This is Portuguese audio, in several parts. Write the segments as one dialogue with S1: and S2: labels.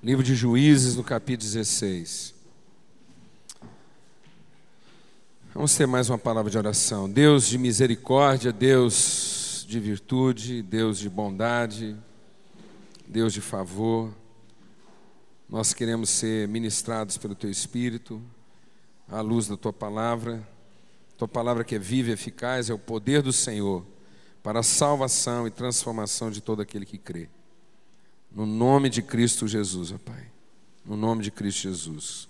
S1: Livro de Juízes, no capítulo 16. Vamos ter mais uma palavra de oração. Deus de misericórdia, Deus de virtude, Deus de bondade, Deus de favor. Nós queremos ser ministrados pelo Teu Espírito, à luz da Tua palavra. Tua palavra que é viva e eficaz é o poder do Senhor para a salvação e transformação de todo aquele que crê. No nome de Cristo Jesus, ó Pai. No nome de Cristo Jesus.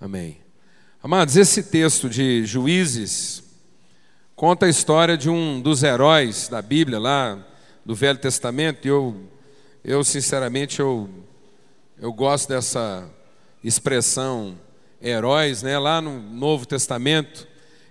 S1: Amém. Amados, esse texto de Juízes conta a história de um dos heróis da Bíblia, lá do Velho Testamento, e eu, eu sinceramente, eu, eu gosto dessa expressão heróis, né? Lá no Novo Testamento,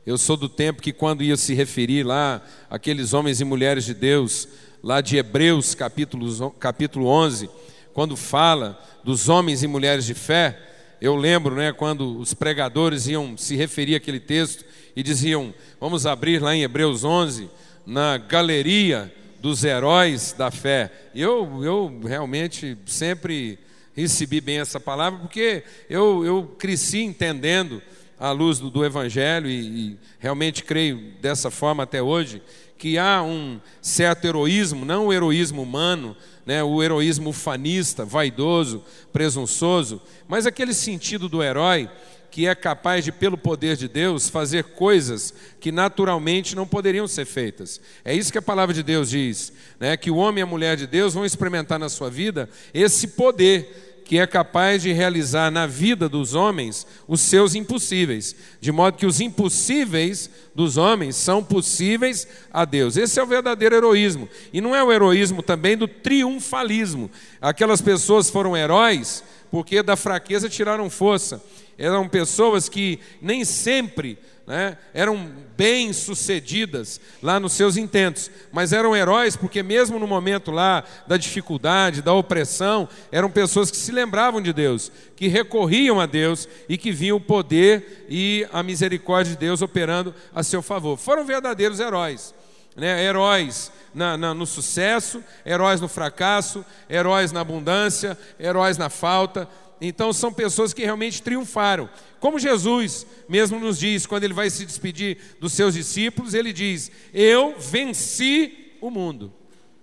S1: eu sou do tempo que quando ia se referir lá aqueles homens e mulheres de Deus, lá de Hebreus capítulo, capítulo 11, quando fala dos homens e mulheres de fé, eu lembro, né, quando os pregadores iam se referir àquele texto e diziam: Vamos abrir lá em Hebreus 11, na galeria dos heróis da fé. Eu, eu realmente sempre recebi bem essa palavra, porque eu, eu cresci entendendo à luz do, do Evangelho e, e realmente creio dessa forma até hoje, que há um certo heroísmo, não o heroísmo humano, né, o heroísmo ufanista, vaidoso, presunçoso, mas aquele sentido do herói que é capaz de, pelo poder de Deus, fazer coisas que naturalmente não poderiam ser feitas. É isso que a palavra de Deus diz, né, que o homem e a mulher de Deus vão experimentar na sua vida esse poder que é capaz de realizar na vida dos homens os seus impossíveis, de modo que os impossíveis dos homens são possíveis a Deus. Esse é o verdadeiro heroísmo. E não é o heroísmo também do triunfalismo. Aquelas pessoas foram heróis porque da fraqueza tiraram força. Eram pessoas que nem sempre né, eram bem-sucedidas lá nos seus intentos, mas eram heróis porque, mesmo no momento lá da dificuldade, da opressão, eram pessoas que se lembravam de Deus, que recorriam a Deus e que viam o poder e a misericórdia de Deus operando a seu favor. Foram verdadeiros heróis. Né, heróis na, na, no sucesso, heróis no fracasso, heróis na abundância, heróis na falta, então são pessoas que realmente triunfaram. Como Jesus mesmo nos diz, quando ele vai se despedir dos seus discípulos, ele diz: Eu venci o mundo.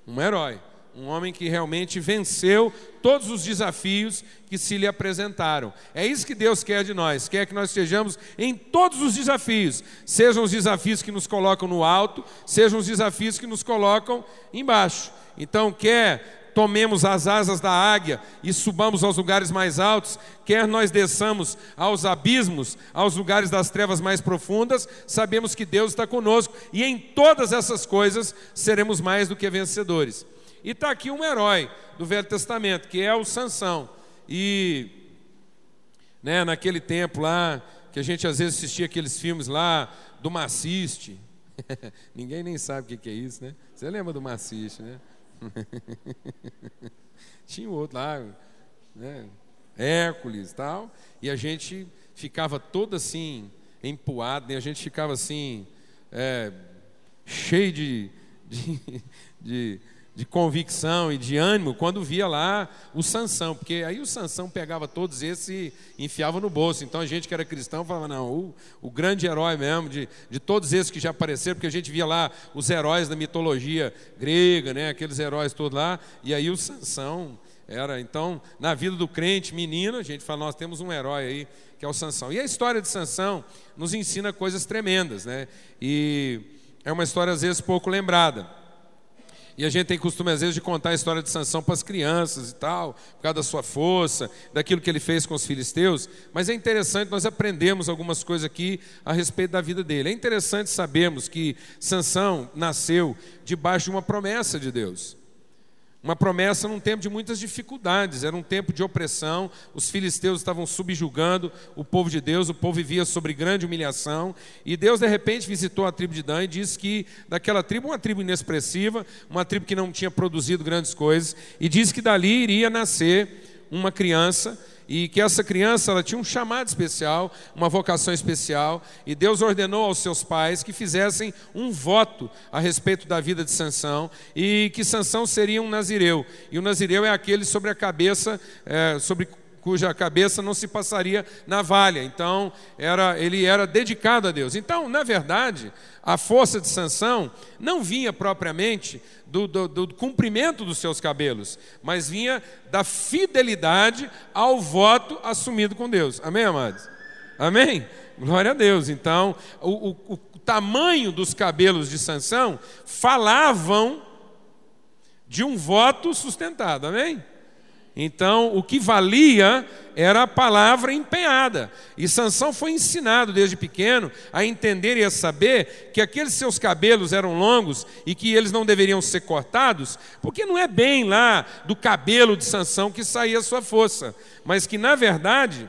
S1: Um herói, um homem que realmente venceu todos os desafios que se lhe apresentaram. É isso que Deus quer de nós, quer que nós estejamos em todos os desafios, sejam os desafios que nos colocam no alto, sejam os desafios que nos colocam embaixo. Então, quer tomemos as asas da águia e subamos aos lugares mais altos, quer nós desçamos aos abismos, aos lugares das trevas mais profundas, sabemos que Deus está conosco e em todas essas coisas seremos mais do que vencedores. E está aqui um herói do Velho Testamento, que é o Sansão. E né, naquele tempo lá, que a gente às vezes assistia aqueles filmes lá do Maciste. Ninguém nem sabe o que é isso, né? Você lembra do Maciste, né? Tinha o outro lá, né? Hércules e tal, e a gente ficava todo assim, empoado, né? a gente ficava assim, é, cheio de, de, de de convicção e de ânimo quando via lá o Sansão, porque aí o Sansão pegava todos esses e enfiava no bolso. Então a gente que era cristão falava, não, o, o grande herói mesmo, de, de todos esses que já apareceram, porque a gente via lá os heróis da mitologia grega, né, aqueles heróis todos lá, e aí o Sansão era, então, na vida do crente, menino, a gente fala, nós temos um herói aí, que é o Sansão. E a história de Sansão nos ensina coisas tremendas, né? E é uma história às vezes pouco lembrada. E a gente tem costume, às vezes, de contar a história de Sansão para as crianças e tal, por causa da sua força, daquilo que ele fez com os filisteus. Mas é interessante nós aprendemos algumas coisas aqui a respeito da vida dele. É interessante sabermos que Sansão nasceu debaixo de uma promessa de Deus. Uma promessa num tempo de muitas dificuldades, era um tempo de opressão, os filisteus estavam subjugando o povo de Deus, o povo vivia sobre grande humilhação, e Deus de repente visitou a tribo de Dan e disse que daquela tribo, uma tribo inexpressiva, uma tribo que não tinha produzido grandes coisas, e disse que dali iria nascer uma criança e que essa criança ela tinha um chamado especial, uma vocação especial, e Deus ordenou aos seus pais que fizessem um voto a respeito da vida de Sansão e que Sansão seria um nazireu. E o nazireu é aquele sobre a cabeça, é, sobre cuja cabeça não se passaria navalha. Então, era, ele era dedicado a Deus. Então, na verdade, a força de Sansão não vinha propriamente do, do, do, cumprimento dos seus cabelos, mas vinha da fidelidade ao voto assumido com Deus. Amém, amados? Amém? Glória a Deus. Então, o, o, o tamanho dos cabelos de Sansão falavam de um voto sustentado. Amém? Então, o que valia era a palavra empenhada. E Sansão foi ensinado desde pequeno a entender e a saber que aqueles seus cabelos eram longos e que eles não deveriam ser cortados, porque não é bem lá do cabelo de Sansão que saía a sua força, mas que na verdade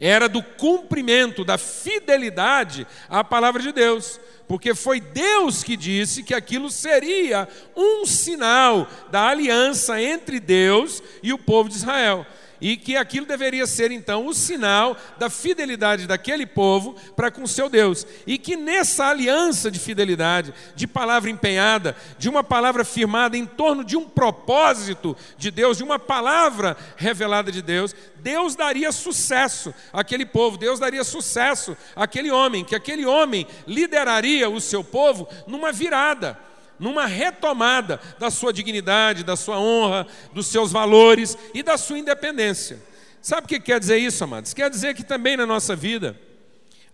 S1: era do cumprimento, da fidelidade à palavra de Deus porque foi Deus que disse que aquilo seria um sinal da aliança entre Deus e o povo de Israel e que aquilo deveria ser então o sinal da fidelidade daquele povo para com seu Deus, e que nessa aliança de fidelidade, de palavra empenhada, de uma palavra firmada em torno de um propósito de Deus, de uma palavra revelada de Deus, Deus daria sucesso àquele povo, Deus daria sucesso àquele homem, que aquele homem lideraria o seu povo numa virada numa retomada da sua dignidade, da sua honra, dos seus valores e da sua independência. Sabe o que quer dizer isso, amados? Quer dizer que também na nossa vida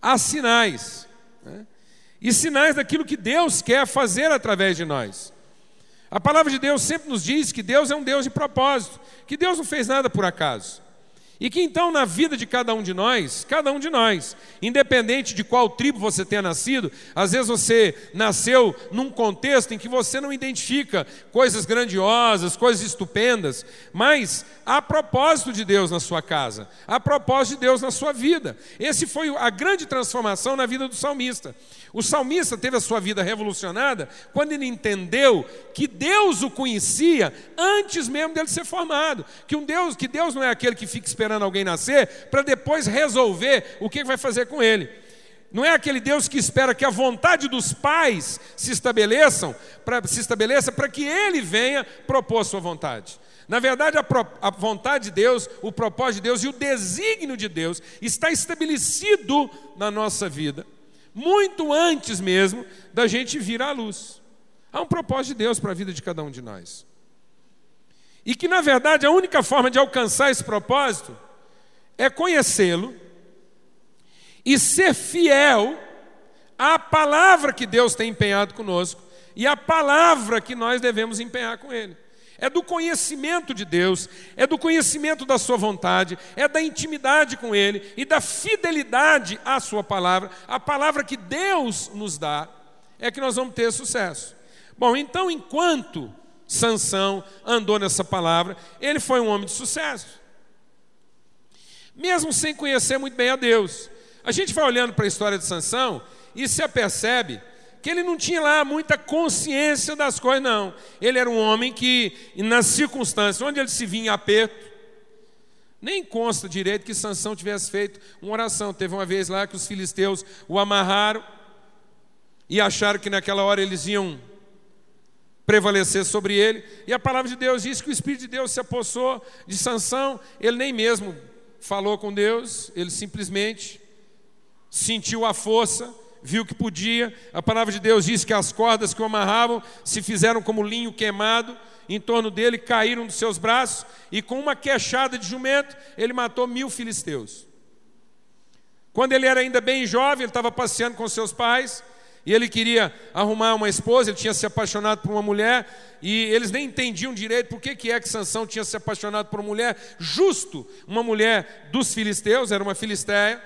S1: há sinais, né? e sinais daquilo que Deus quer fazer através de nós. A palavra de Deus sempre nos diz que Deus é um Deus de propósito, que Deus não fez nada por acaso. E que então na vida de cada um de nós, cada um de nós, independente de qual tribo você tenha nascido, às vezes você nasceu num contexto em que você não identifica coisas grandiosas, coisas estupendas, mas há propósito de Deus na sua casa, há propósito de Deus na sua vida. Esse foi a grande transformação na vida do salmista. O salmista teve a sua vida revolucionada quando ele entendeu que Deus o conhecia antes mesmo dele ser formado, que um Deus, que Deus não é aquele que fica esperando alguém nascer para depois resolver o que vai fazer com ele. Não é aquele Deus que espera que a vontade dos pais se estabeleçam, para se estabeleça para que ele venha propor sua vontade. Na verdade, a, pro, a, vontade de Deus, o propósito de Deus e o desígnio de Deus está estabelecido na nossa vida muito antes mesmo da gente vir à luz. Há um propósito de Deus para a vida de cada um de nós. E que, na verdade, a única forma de alcançar esse propósito é conhecê-lo e ser fiel à palavra que Deus tem empenhado conosco e à palavra que nós devemos empenhar com Ele é do conhecimento de Deus, é do conhecimento da Sua vontade, é da intimidade com Ele e da fidelidade à Sua palavra, a palavra que Deus nos dá, é que nós vamos ter sucesso. Bom, então, enquanto Sansão andou nessa palavra, ele foi um homem de sucesso, mesmo sem conhecer muito bem a Deus. A gente vai olhando para a história de Sansão e se apercebe que ele não tinha lá muita consciência das coisas, não. Ele era um homem que, nas circunstâncias onde ele se vinha em aperto, nem consta direito que Sansão tivesse feito uma oração. Teve uma vez lá que os filisteus o amarraram e acharam que naquela hora eles iam prevalecer sobre ele. E a palavra de Deus diz que o Espírito de Deus se apossou de Sansão. Ele nem mesmo falou com Deus, ele simplesmente sentiu a força viu que podia. A palavra de Deus diz que as cordas que o amarravam se fizeram como linho queimado em torno dele, caíram dos seus braços, e com uma queixada de jumento, ele matou mil filisteus. Quando ele era ainda bem jovem, ele estava passeando com seus pais, e ele queria arrumar uma esposa, ele tinha se apaixonado por uma mulher, e eles nem entendiam direito por que, que é que Sansão tinha se apaixonado por uma mulher, justo uma mulher dos filisteus, era uma filisteia,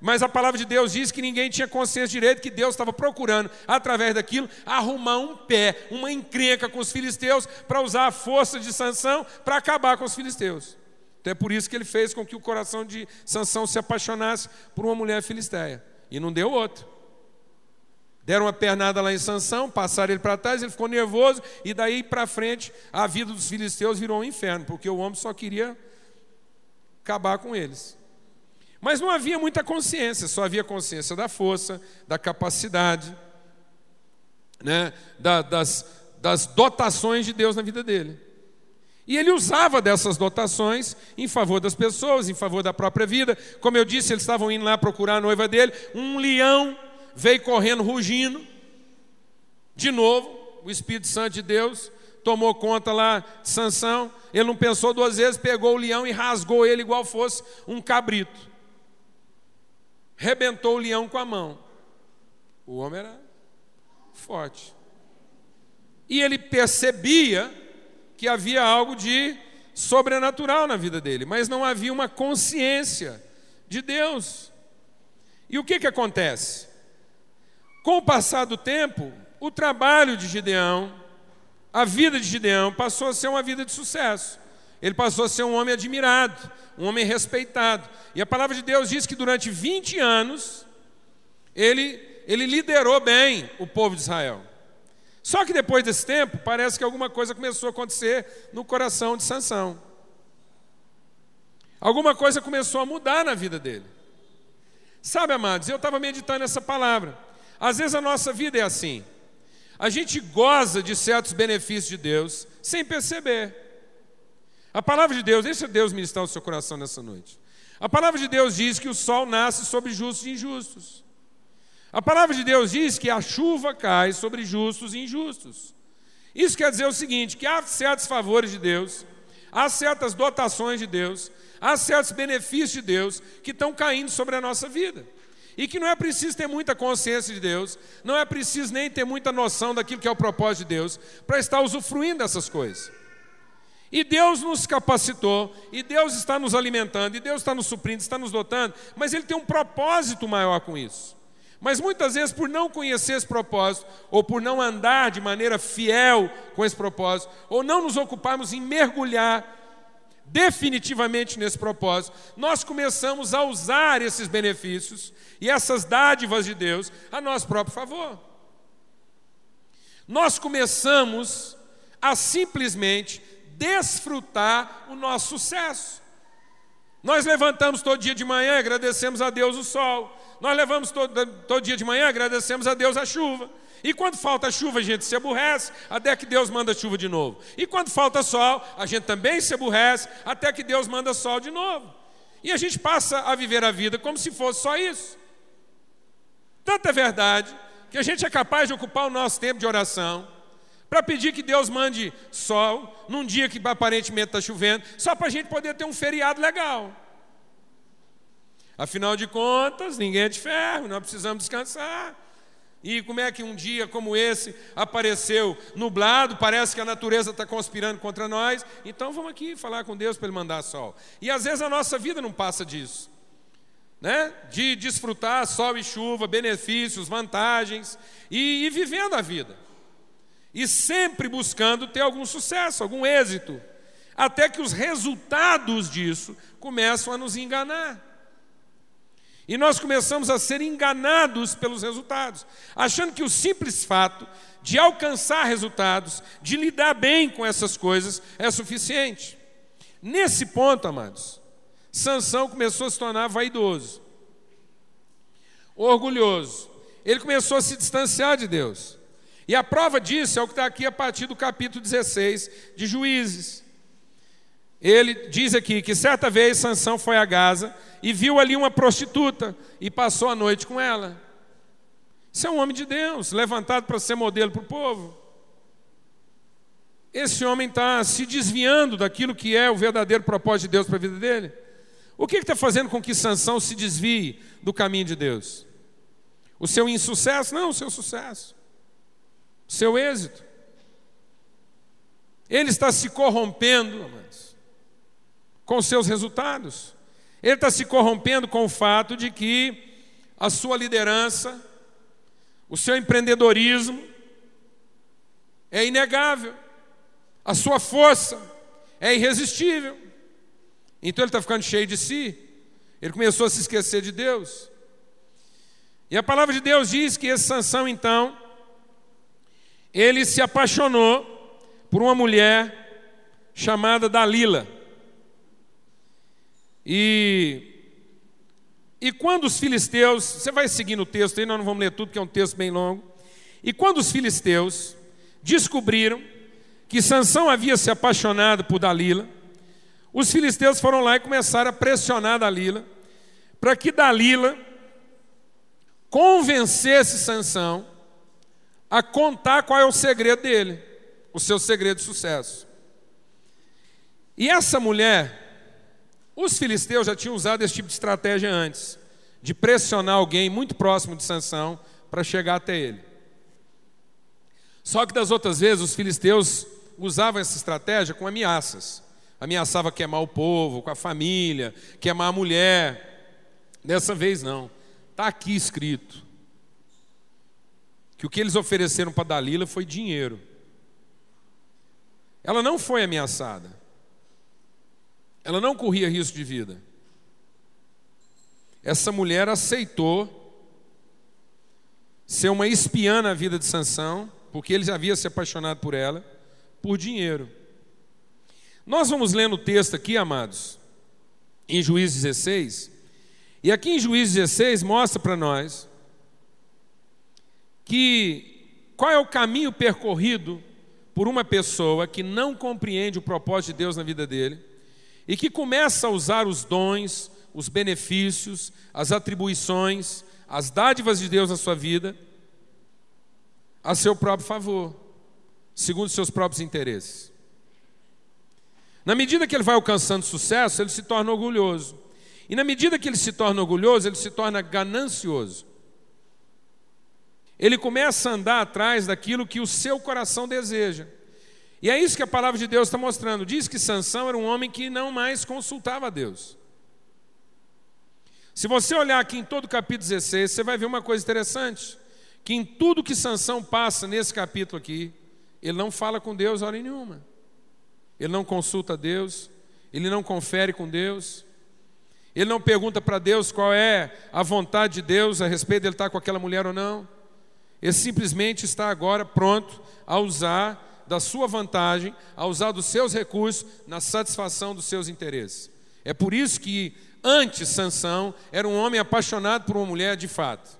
S1: mas a palavra de Deus diz que ninguém tinha consciência direito que Deus estava procurando, através daquilo, arrumar um pé, uma encrenca com os filisteus, para usar a força de Sansão para acabar com os filisteus. Então é por isso que ele fez com que o coração de Sansão se apaixonasse por uma mulher filisteia. E não deu outro. Deram uma pernada lá em Sansão, passaram ele para trás, ele ficou nervoso, e daí para frente a vida dos filisteus virou um inferno, porque o homem só queria acabar com eles. Mas não havia muita consciência, só havia consciência da força, da capacidade, né, da, das, das dotações de Deus na vida dele. E ele usava dessas dotações em favor das pessoas, em favor da própria vida. Como eu disse, eles estavam indo lá procurar a noiva dele. Um leão veio correndo, rugindo. De novo, o Espírito Santo de Deus tomou conta lá de Sansão. Ele não pensou duas vezes, pegou o leão e rasgou ele igual fosse um cabrito. Rebentou o leão com a mão. O homem era forte. E ele percebia que havia algo de sobrenatural na vida dele, mas não havia uma consciência de Deus. E o que, que acontece? Com o passar do tempo, o trabalho de Gideão, a vida de Gideão passou a ser uma vida de sucesso. Ele passou a ser um homem admirado, um homem respeitado. E a palavra de Deus diz que durante 20 anos ele, ele liderou bem o povo de Israel. Só que depois desse tempo, parece que alguma coisa começou a acontecer no coração de Sansão. Alguma coisa começou a mudar na vida dele. Sabe, amados, eu estava meditando essa palavra. Às vezes a nossa vida é assim. A gente goza de certos benefícios de Deus sem perceber. A palavra de Deus, deixa Deus ministrar o seu coração nessa noite. A palavra de Deus diz que o sol nasce sobre justos e injustos. A palavra de Deus diz que a chuva cai sobre justos e injustos. Isso quer dizer o seguinte: que há certos favores de Deus, há certas dotações de Deus, há certos benefícios de Deus que estão caindo sobre a nossa vida. E que não é preciso ter muita consciência de Deus, não é preciso nem ter muita noção daquilo que é o propósito de Deus, para estar usufruindo dessas coisas. E Deus nos capacitou, e Deus está nos alimentando, e Deus está nos suprindo, está nos dotando, mas Ele tem um propósito maior com isso. Mas muitas vezes, por não conhecer esse propósito, ou por não andar de maneira fiel com esse propósito, ou não nos ocuparmos em mergulhar definitivamente nesse propósito, nós começamos a usar esses benefícios e essas dádivas de Deus a nosso próprio favor. Nós começamos a simplesmente desfrutar o nosso sucesso. Nós levantamos todo dia de manhã, agradecemos a Deus o sol. Nós levamos todo, todo dia de manhã, agradecemos a Deus a chuva. E quando falta chuva, a gente se aborrece, até que Deus manda chuva de novo. E quando falta sol, a gente também se aborrece, até que Deus manda sol de novo. E a gente passa a viver a vida como se fosse só isso. Tanta é verdade que a gente é capaz de ocupar o nosso tempo de oração para pedir que Deus mande sol num dia que aparentemente está chovendo, só para a gente poder ter um feriado legal. Afinal de contas, ninguém é de ferro, nós precisamos descansar. E como é que um dia como esse apareceu nublado, parece que a natureza está conspirando contra nós, então vamos aqui falar com Deus para Ele mandar sol. E às vezes a nossa vida não passa disso, né? de desfrutar sol e chuva, benefícios, vantagens, e, e vivendo a vida. E sempre buscando ter algum sucesso, algum êxito, até que os resultados disso começam a nos enganar. E nós começamos a ser enganados pelos resultados, achando que o simples fato de alcançar resultados, de lidar bem com essas coisas, é suficiente. Nesse ponto, amados, Sansão começou a se tornar vaidoso, orgulhoso. Ele começou a se distanciar de Deus. E a prova disso é o que está aqui a partir do capítulo 16 de Juízes. Ele diz aqui que certa vez Sansão foi a Gaza e viu ali uma prostituta e passou a noite com ela. Isso é um homem de Deus, levantado para ser modelo para o povo. Esse homem está se desviando daquilo que é o verdadeiro propósito de Deus para a vida dele. O que está fazendo com que Sansão se desvie do caminho de Deus? O seu insucesso? Não, o seu sucesso. O seu êxito. Ele está se corrompendo, amados, com seus resultados. Ele está se corrompendo com o fato de que a sua liderança, o seu empreendedorismo é inegável, a sua força é irresistível. Então ele está ficando cheio de si, ele começou a se esquecer de Deus. E a palavra de Deus diz que esse Sansão, então, ele se apaixonou por uma mulher chamada Dalila. E e quando os filisteus, você vai seguindo o texto aí, nós não vamos ler tudo, porque é um texto bem longo. E quando os filisteus descobriram que Sansão havia se apaixonado por Dalila, os filisteus foram lá e começaram a pressionar Dalila, para que Dalila convencesse Sansão a contar qual é o segredo dele, o seu segredo de sucesso. E essa mulher os filisteus já tinham usado esse tipo de estratégia antes, de pressionar alguém muito próximo de Sansão para chegar até ele. Só que das outras vezes os filisteus usavam essa estratégia com ameaças. Ameaçava queimar o povo, com a família, queimar a mulher. Dessa vez não. Está aqui escrito que o que eles ofereceram para Dalila foi dinheiro. Ela não foi ameaçada. Ela não corria risco de vida. Essa mulher aceitou ser uma espiã na vida de Sansão, porque ele já havia se apaixonado por ela, por dinheiro. Nós vamos lendo o texto aqui, amados, em Juízes 16, e aqui em Juízes 16 mostra para nós que qual é o caminho percorrido por uma pessoa que não compreende o propósito de Deus na vida dele e que começa a usar os dons, os benefícios, as atribuições, as dádivas de Deus na sua vida a seu próprio favor, segundo seus próprios interesses. Na medida que ele vai alcançando sucesso, ele se torna orgulhoso. E na medida que ele se torna orgulhoso, ele se torna ganancioso. Ele começa a andar atrás daquilo que o seu coração deseja. E é isso que a palavra de Deus está mostrando. Diz que Sansão era um homem que não mais consultava a Deus. Se você olhar aqui em todo o capítulo 16, você vai ver uma coisa interessante. Que em tudo que Sansão passa nesse capítulo aqui, ele não fala com Deus hora nenhuma. Ele não consulta Deus, ele não confere com Deus, ele não pergunta para Deus qual é a vontade de Deus a respeito de ele estar com aquela mulher ou não. Ele simplesmente está agora pronto a usar da sua vantagem, a usar dos seus recursos na satisfação dos seus interesses. É por isso que antes Sansão era um homem apaixonado por uma mulher de fato.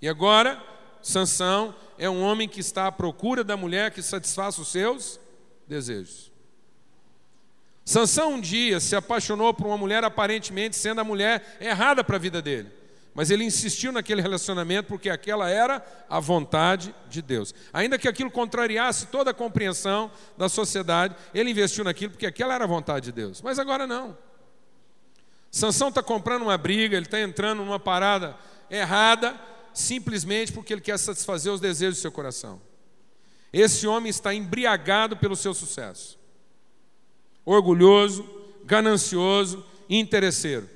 S1: E agora Sansão é um homem que está à procura da mulher que satisfaça os seus desejos. Sansão um dia se apaixonou por uma mulher aparentemente sendo a mulher errada para a vida dele. Mas ele insistiu naquele relacionamento porque aquela era a vontade de Deus. Ainda que aquilo contrariasse toda a compreensão da sociedade, ele investiu naquilo porque aquela era a vontade de Deus. Mas agora não. Sansão está comprando uma briga, ele está entrando numa parada errada, simplesmente porque ele quer satisfazer os desejos do seu coração. Esse homem está embriagado pelo seu sucesso, orgulhoso, ganancioso e interesseiro.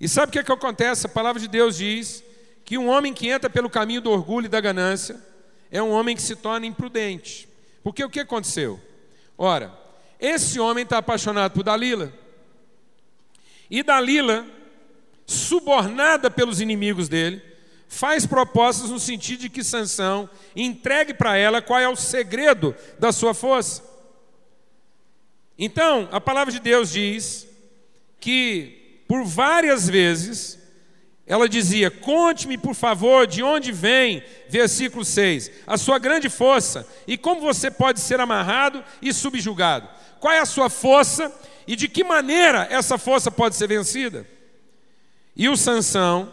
S1: E sabe o que, é que acontece? A palavra de Deus diz que um homem que entra pelo caminho do orgulho e da ganância é um homem que se torna imprudente. Porque o que aconteceu? Ora, esse homem está apaixonado por Dalila. E Dalila, subornada pelos inimigos dele, faz propostas no sentido de que Sansão entregue para ela qual é o segredo da sua força. Então, a palavra de Deus diz que por várias vezes, ela dizia: Conte-me, por favor, de onde vem, versículo 6, a sua grande força e como você pode ser amarrado e subjugado. Qual é a sua força e de que maneira essa força pode ser vencida? E o Sansão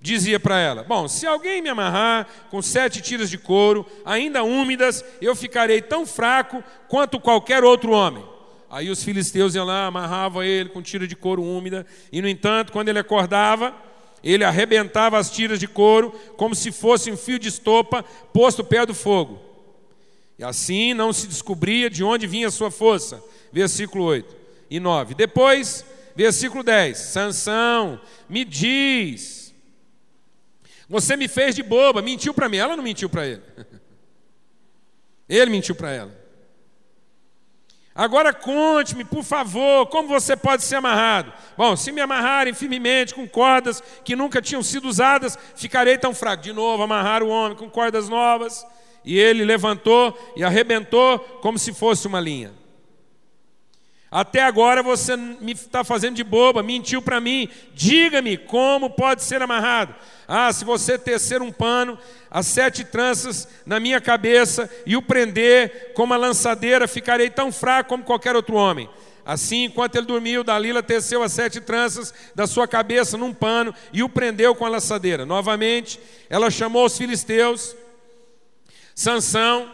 S1: dizia para ela: Bom, se alguém me amarrar com sete tiras de couro, ainda úmidas, eu ficarei tão fraco quanto qualquer outro homem. Aí os filisteus iam lá, amarravam ele com tira de couro úmida, e no entanto, quando ele acordava, ele arrebentava as tiras de couro como se fosse um fio de estopa posto perto do fogo. E assim não se descobria de onde vinha a sua força. Versículo 8 e 9. Depois, versículo 10. Sansão, me diz. Você me fez de boba, mentiu para mim. Ela não mentiu para ele. Ele mentiu para ela. Agora conte-me, por favor, como você pode ser amarrado. Bom, se me amarrarem firmemente com cordas que nunca tinham sido usadas, ficarei tão fraco. De novo, amarrar o homem com cordas novas. E ele levantou e arrebentou como se fosse uma linha. Até agora você me está fazendo de boba, mentiu para mim. Diga-me como pode ser amarrado. Ah, se você tecer um pano, as sete tranças na minha cabeça e o prender com uma lançadeira, ficarei tão fraco como qualquer outro homem. Assim, enquanto ele dormiu, Dalila teceu as sete tranças da sua cabeça num pano e o prendeu com a lançadeira. Novamente, ela chamou os filisteus. Sansão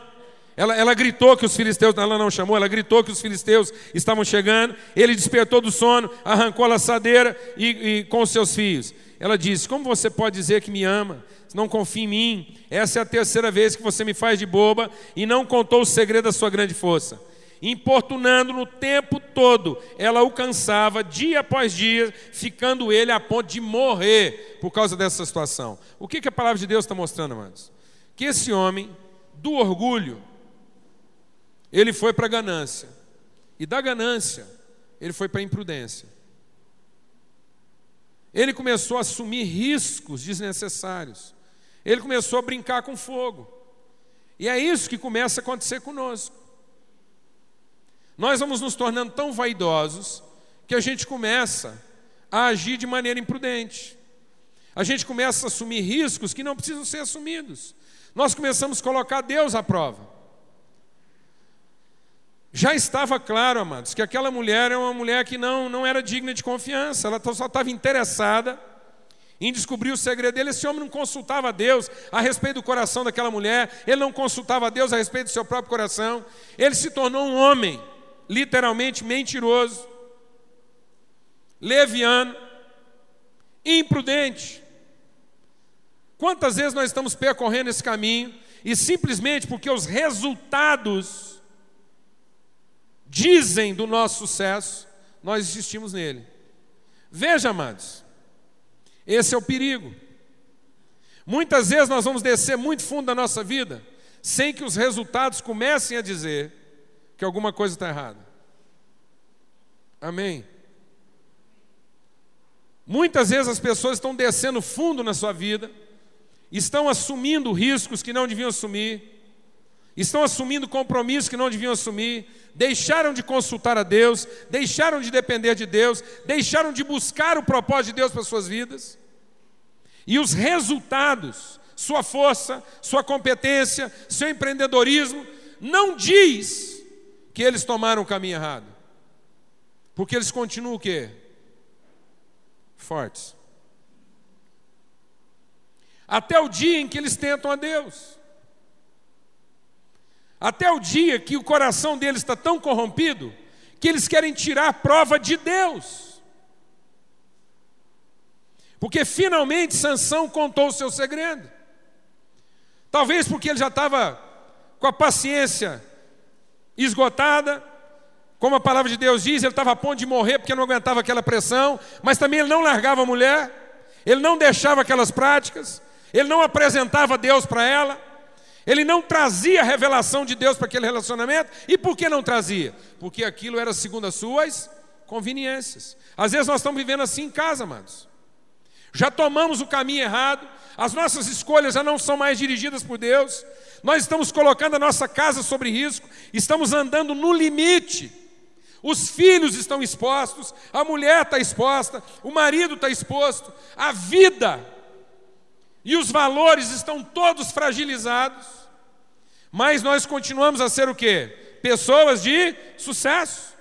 S1: ela, ela, gritou que os filisteus, ela não chamou, ela gritou que os filisteus estavam chegando. Ele despertou do sono, arrancou a laçadeira e, e com os seus filhos. Ela disse: Como você pode dizer que me ama? Não confia em mim. Essa é a terceira vez que você me faz de boba e não contou o segredo da sua grande força. Importunando no tempo todo, ela o cansava dia após dia, ficando ele a ponto de morrer por causa dessa situação. O que, que a palavra de Deus está mostrando, amados? Que esse homem, do orgulho, ele foi para a ganância. E da ganância, ele foi para a imprudência. Ele começou a assumir riscos desnecessários. Ele começou a brincar com fogo. E é isso que começa a acontecer conosco. Nós vamos nos tornando tão vaidosos que a gente começa a agir de maneira imprudente. A gente começa a assumir riscos que não precisam ser assumidos. Nós começamos a colocar Deus à prova. Já estava claro, amados, que aquela mulher é uma mulher que não, não era digna de confiança, ela só estava interessada em descobrir o segredo dele. Esse homem não consultava a Deus a respeito do coração daquela mulher, ele não consultava a Deus a respeito do seu próprio coração. Ele se tornou um homem, literalmente mentiroso, leviano, imprudente. Quantas vezes nós estamos percorrendo esse caminho e simplesmente porque os resultados dizem do nosso sucesso, nós insistimos nele. Veja, amados, esse é o perigo. Muitas vezes nós vamos descer muito fundo da nossa vida, sem que os resultados comecem a dizer que alguma coisa está errada. Amém? Muitas vezes as pessoas estão descendo fundo na sua vida, estão assumindo riscos que não deviam assumir, estão assumindo compromissos que não deviam assumir, deixaram de consultar a Deus, deixaram de depender de Deus, deixaram de buscar o propósito de Deus para suas vidas. E os resultados, sua força, sua competência, seu empreendedorismo, não diz que eles tomaram o caminho errado. Porque eles continuam o quê? Fortes. Até o dia em que eles tentam a Deus. Até o dia que o coração deles está tão corrompido que eles querem tirar a prova de Deus. Porque finalmente Sansão contou o seu segredo. Talvez porque ele já estava com a paciência esgotada, como a palavra de Deus diz, ele estava a ponto de morrer porque não aguentava aquela pressão, mas também ele não largava a mulher, ele não deixava aquelas práticas, ele não apresentava Deus para ela. Ele não trazia a revelação de Deus para aquele relacionamento. E por que não trazia? Porque aquilo era segundo as suas conveniências. Às vezes nós estamos vivendo assim em casa, amados. Já tomamos o caminho errado, as nossas escolhas já não são mais dirigidas por Deus, nós estamos colocando a nossa casa sobre risco, estamos andando no limite. Os filhos estão expostos, a mulher está exposta, o marido está exposto, a vida e os valores estão todos fragilizados, mas nós continuamos a ser o quê? Pessoas de sucesso.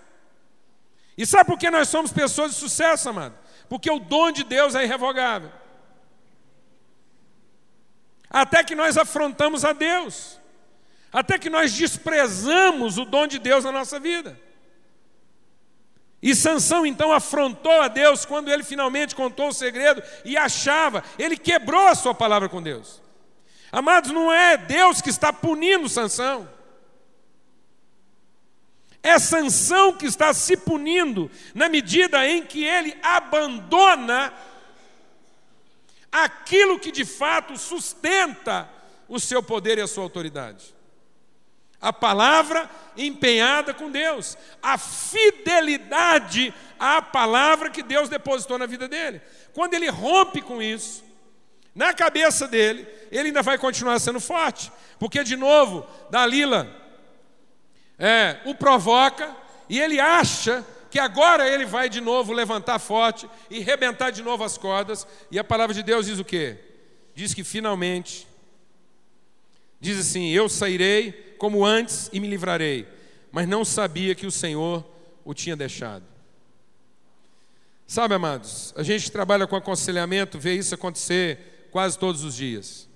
S1: E sabe por que nós somos pessoas de sucesso, amado? Porque o dom de Deus é irrevogável. Até que nós afrontamos a Deus, até que nós desprezamos o dom de Deus na nossa vida. E Sansão então afrontou a Deus quando ele finalmente contou o segredo e achava, ele quebrou a sua palavra com Deus. Amados, não é Deus que está punindo Sansão. É Sansão que está se punindo na medida em que ele abandona aquilo que de fato sustenta o seu poder e a sua autoridade a palavra empenhada com Deus, a fidelidade à palavra que Deus depositou na vida dele. Quando ele rompe com isso, na cabeça dele, ele ainda vai continuar sendo forte, porque de novo, Dalila é, o provoca, e ele acha que agora ele vai de novo levantar forte e rebentar de novo as cordas, e a palavra de Deus diz o quê? Diz que finalmente, diz assim: Eu sairei como antes e me livrarei, mas não sabia que o Senhor o tinha deixado. Sabe, amados, a gente trabalha com aconselhamento, vê isso acontecer quase todos os dias.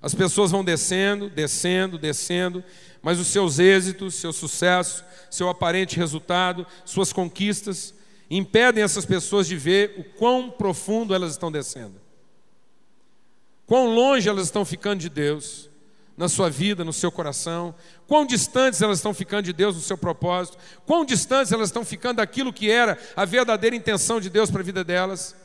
S1: As pessoas vão descendo, descendo, descendo, mas os seus êxitos, seu sucesso, seu aparente resultado, suas conquistas, impedem essas pessoas de ver o quão profundo elas estão descendo. Quão longe elas estão ficando de Deus, na sua vida, no seu coração, quão distantes elas estão ficando de Deus no seu propósito, quão distantes elas estão ficando daquilo que era a verdadeira intenção de Deus para a vida delas.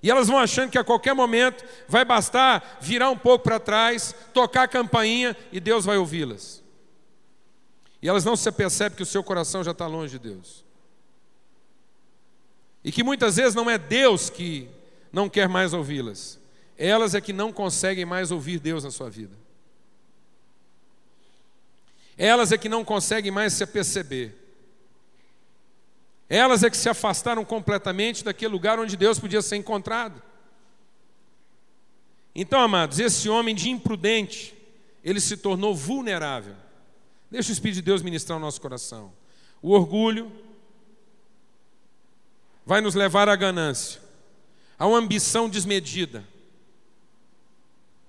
S1: E elas vão achando que a qualquer momento vai bastar virar um pouco para trás, tocar a campainha e Deus vai ouvi-las. E elas não se percebem que o seu coração já está longe de Deus. E que muitas vezes não é Deus que não quer mais ouvi-las, elas é que não conseguem mais ouvir Deus na sua vida. Elas é que não conseguem mais se aperceber. Elas é que se afastaram completamente daquele lugar onde Deus podia ser encontrado. Então, amados, esse homem de imprudente, ele se tornou vulnerável. Deixa o Espírito de Deus ministrar o nosso coração. O orgulho vai nos levar à ganância, a uma ambição desmedida,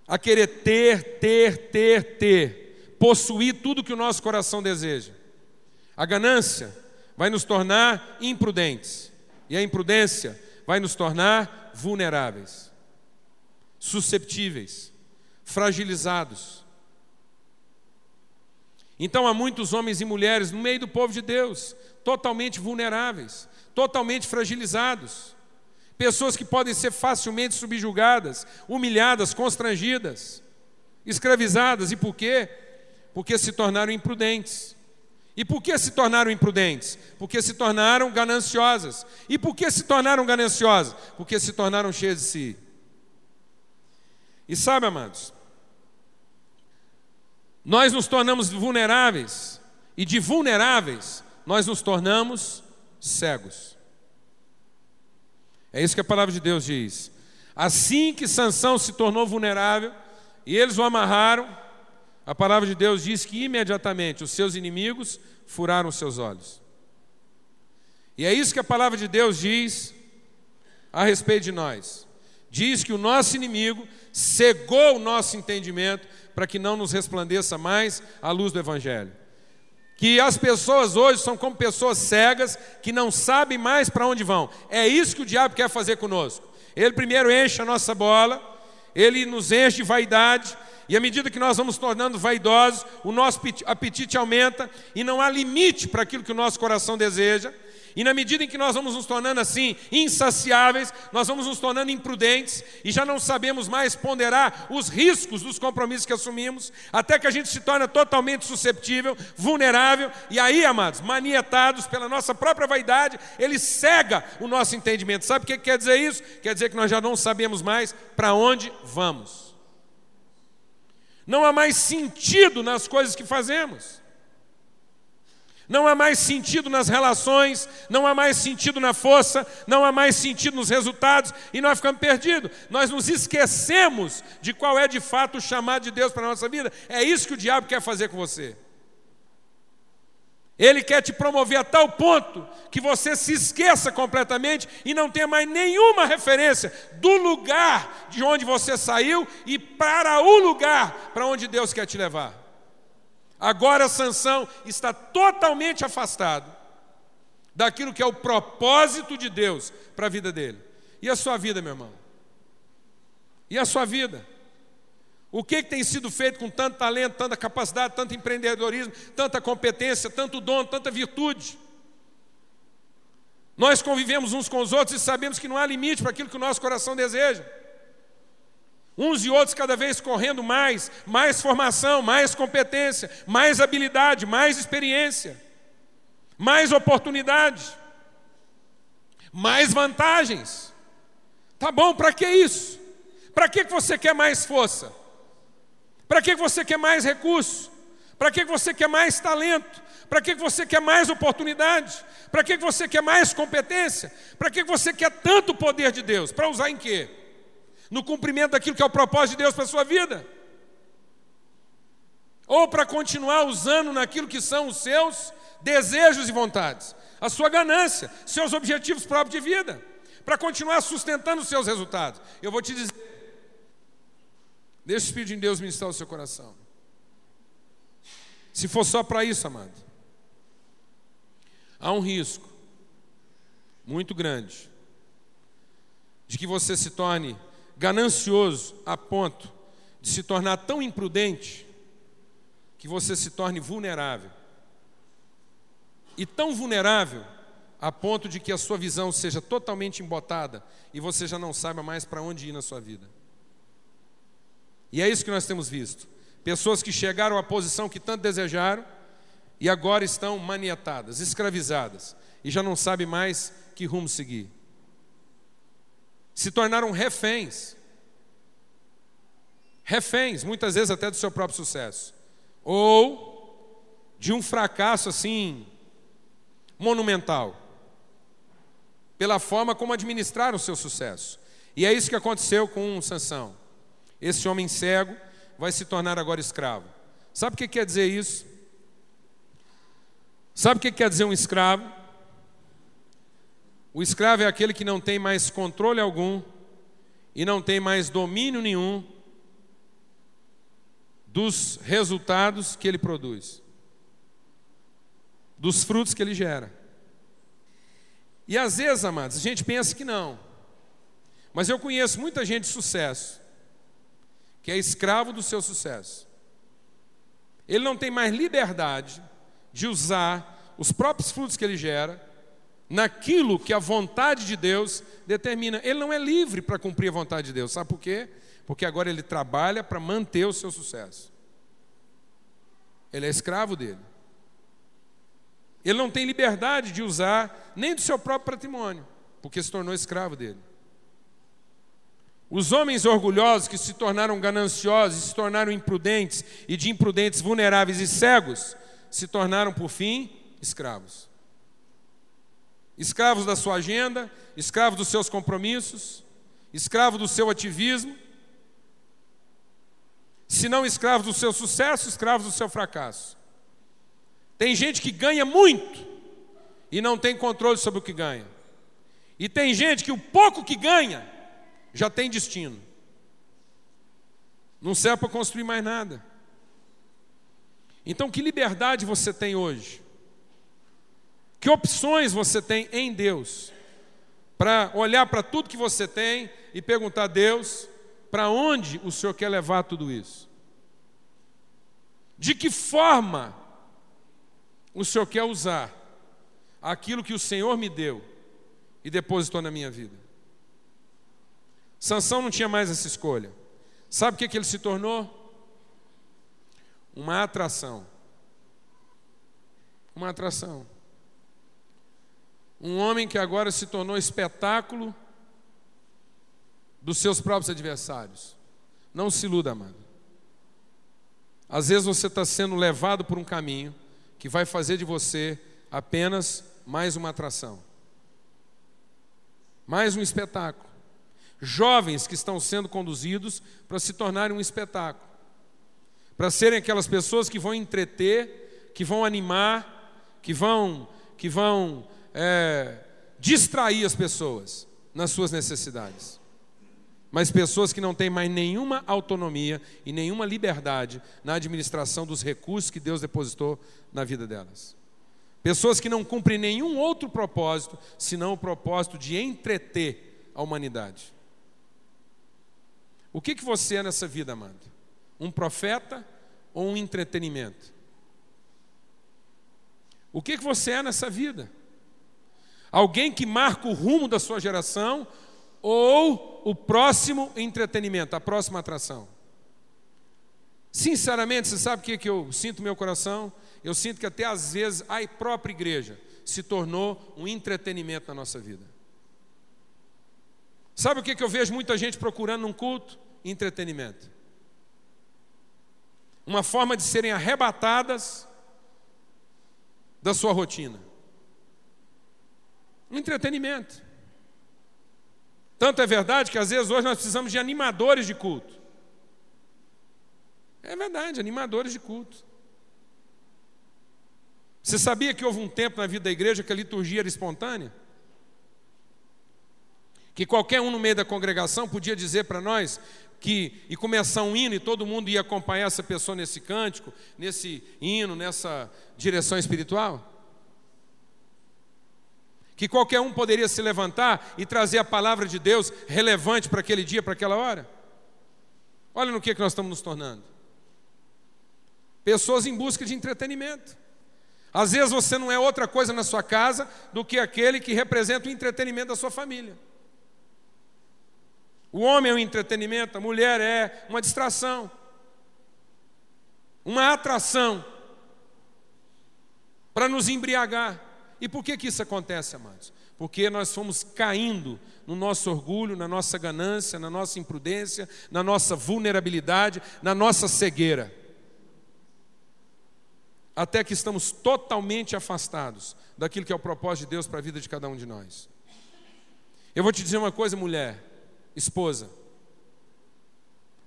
S1: a querer ter, ter, ter, ter, possuir tudo que o nosso coração deseja. A ganância vai nos tornar imprudentes, e a imprudência vai nos tornar vulneráveis, susceptíveis, fragilizados então há muitos homens e mulheres no meio do povo de Deus, totalmente vulneráveis, totalmente fragilizados. Pessoas que podem ser facilmente subjugadas, humilhadas, constrangidas, escravizadas. E por quê? Porque se tornaram imprudentes. E por que se tornaram imprudentes? Porque se tornaram gananciosas. E por que se tornaram gananciosas? Porque se tornaram cheias de si. E sabe, amados, nós nos tornamos vulneráveis, e de vulneráveis, nós nos tornamos cegos. É isso que a palavra de Deus diz. Assim que Sansão se tornou vulnerável e eles o amarraram, a palavra de Deus diz que imediatamente os seus inimigos furaram os seus olhos. E é isso que a palavra de Deus diz a respeito de nós. Diz que o nosso inimigo cegou o nosso entendimento para que não nos resplandeça mais a luz do Evangelho. Que as pessoas hoje são como pessoas cegas que não sabem mais para onde vão. É isso que o diabo quer fazer conosco. Ele primeiro enche a nossa bola, ele nos enche de vaidade, e à medida que nós vamos tornando vaidosos, o nosso apetite aumenta e não há limite para aquilo que o nosso coração deseja. E na medida em que nós vamos nos tornando assim insaciáveis, nós vamos nos tornando imprudentes e já não sabemos mais ponderar os riscos dos compromissos que assumimos, até que a gente se torna totalmente susceptível, vulnerável, e aí, amados, manietados pela nossa própria vaidade, ele cega o nosso entendimento. Sabe o que quer dizer isso? Quer dizer que nós já não sabemos mais para onde vamos. Não há mais sentido nas coisas que fazemos. Não há mais sentido nas relações, não há mais sentido na força, não há mais sentido nos resultados e nós ficamos perdidos. Nós nos esquecemos de qual é de fato o chamado de Deus para a nossa vida. É isso que o diabo quer fazer com você. Ele quer te promover a tal ponto que você se esqueça completamente e não tenha mais nenhuma referência do lugar de onde você saiu e para o lugar para onde Deus quer te levar. Agora Sansão está totalmente afastado daquilo que é o propósito de Deus para a vida dele. E a sua vida, meu irmão? E a sua vida? O que, que tem sido feito com tanto talento, tanta capacidade, tanto empreendedorismo, tanta competência, tanto dom, tanta virtude? Nós convivemos uns com os outros e sabemos que não há limite para aquilo que o nosso coração deseja. Uns e outros cada vez correndo mais, mais formação, mais competência, mais habilidade, mais experiência, mais oportunidade, mais vantagens. Tá bom, para que isso? Para que você quer mais força? Para que você quer mais recurso? Para que você quer mais talento? Para que você quer mais oportunidade? Para que você quer mais competência? Para que você quer tanto poder de Deus? Para usar em quê? No cumprimento daquilo que é o propósito de Deus para a sua vida? Ou para continuar usando naquilo que são os seus desejos e vontades? A sua ganância, seus objetivos próprios de vida? Para continuar sustentando os seus resultados? Eu vou te dizer. Deixa o Espírito de Deus ministrar o seu coração. Se for só para isso, amado, há um risco muito grande de que você se torne ganancioso a ponto de se tornar tão imprudente que você se torne vulnerável. E tão vulnerável a ponto de que a sua visão seja totalmente embotada e você já não saiba mais para onde ir na sua vida. E é isso que nós temos visto. Pessoas que chegaram à posição que tanto desejaram e agora estão maniatadas, escravizadas e já não sabem mais que rumo seguir. Se tornaram reféns. Reféns, muitas vezes até do seu próprio sucesso. Ou de um fracasso assim monumental. Pela forma como administraram o seu sucesso. E é isso que aconteceu com Sansão. Esse homem cego vai se tornar agora escravo. Sabe o que quer dizer isso? Sabe o que quer dizer um escravo? O escravo é aquele que não tem mais controle algum e não tem mais domínio nenhum dos resultados que ele produz, dos frutos que ele gera. E às vezes, amados, a gente pensa que não, mas eu conheço muita gente de sucesso que é escravo do seu sucesso. Ele não tem mais liberdade de usar os próprios frutos que ele gera naquilo que a vontade de Deus determina. Ele não é livre para cumprir a vontade de Deus. Sabe por quê? Porque agora ele trabalha para manter o seu sucesso. Ele é escravo dele. Ele não tem liberdade de usar nem do seu próprio patrimônio, porque se tornou escravo dele. Os homens orgulhosos que se tornaram gananciosos, se tornaram imprudentes e de imprudentes vulneráveis e cegos, se tornaram por fim escravos. Escravos da sua agenda, escravos dos seus compromissos, escravos do seu ativismo, se não escravos do seu sucesso, escravos do seu fracasso. Tem gente que ganha muito e não tem controle sobre o que ganha. E tem gente que o pouco que ganha já tem destino. Não serve para construir mais nada. Então, que liberdade você tem hoje? Que opções você tem em Deus? Para olhar para tudo que você tem e perguntar a Deus, para onde o Senhor quer levar tudo isso? De que forma o Senhor quer usar aquilo que o Senhor me deu e depositou na minha vida? Sansão não tinha mais essa escolha. Sabe o que, que ele se tornou? Uma atração. Uma atração. Um homem que agora se tornou espetáculo dos seus próprios adversários. Não se iluda, amado. Às vezes você está sendo levado por um caminho que vai fazer de você apenas mais uma atração, mais um espetáculo jovens que estão sendo conduzidos para se tornarem um espetáculo, para serem aquelas pessoas que vão entreter, que vão animar, que vão, que vão é, distrair as pessoas nas suas necessidades. Mas pessoas que não têm mais nenhuma autonomia e nenhuma liberdade na administração dos recursos que Deus depositou na vida delas. Pessoas que não cumprem nenhum outro propósito senão o propósito de entreter a humanidade. O que, que você é nessa vida, amado? Um profeta ou um entretenimento? O que, que você é nessa vida? Alguém que marca o rumo da sua geração ou o próximo entretenimento, a próxima atração? Sinceramente, você sabe o que, que eu sinto no meu coração? Eu sinto que até às vezes a própria igreja se tornou um entretenimento na nossa vida. Sabe o que, que eu vejo muita gente procurando num culto? Entretenimento. Uma forma de serem arrebatadas da sua rotina? Entretenimento. Tanto é verdade que às vezes hoje nós precisamos de animadores de culto. É verdade, animadores de culto. Você sabia que houve um tempo na vida da igreja que a liturgia era espontânea? Que qualquer um no meio da congregação podia dizer para nós que e começar um hino e todo mundo ia acompanhar essa pessoa nesse cântico, nesse hino, nessa direção espiritual? que qualquer um poderia se levantar e trazer a palavra de Deus relevante para aquele dia, para aquela hora. Olha no que, que nós estamos nos tornando. Pessoas em busca de entretenimento. Às vezes você não é outra coisa na sua casa do que aquele que representa o entretenimento da sua família. O homem é um entretenimento, a mulher é uma distração, uma atração para nos embriagar. E por que, que isso acontece, amados? Porque nós fomos caindo no nosso orgulho, na nossa ganância, na nossa imprudência, na nossa vulnerabilidade, na nossa cegueira. Até que estamos totalmente afastados daquilo que é o propósito de Deus para a vida de cada um de nós. Eu vou te dizer uma coisa, mulher, esposa.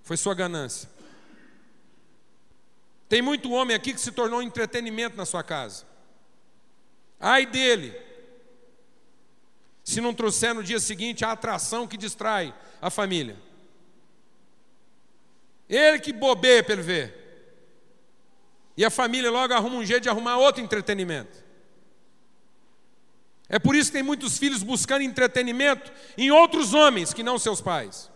S1: Foi sua ganância. Tem muito homem aqui que se tornou um entretenimento na sua casa. Ai dele, se não trouxer no dia seguinte a atração que distrai a família. Ele que bobeia para ele ver. E a família logo arruma um jeito de arrumar outro entretenimento. É por isso que tem muitos filhos buscando entretenimento em outros homens que não seus pais.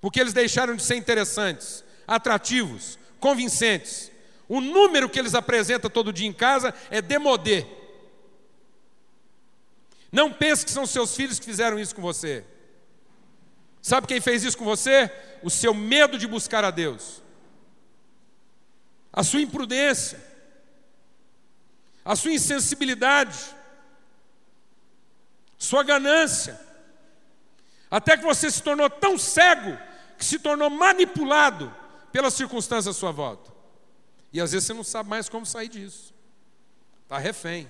S1: Porque eles deixaram de ser interessantes, atrativos, convincentes. O número que eles apresentam todo dia em casa é demodê. Não pense que são seus filhos que fizeram isso com você. Sabe quem fez isso com você? O seu medo de buscar a Deus, a sua imprudência, a sua insensibilidade, sua ganância, até que você se tornou tão cego que se tornou manipulado pelas circunstâncias à sua volta. E às vezes você não sabe mais como sair disso, está refém.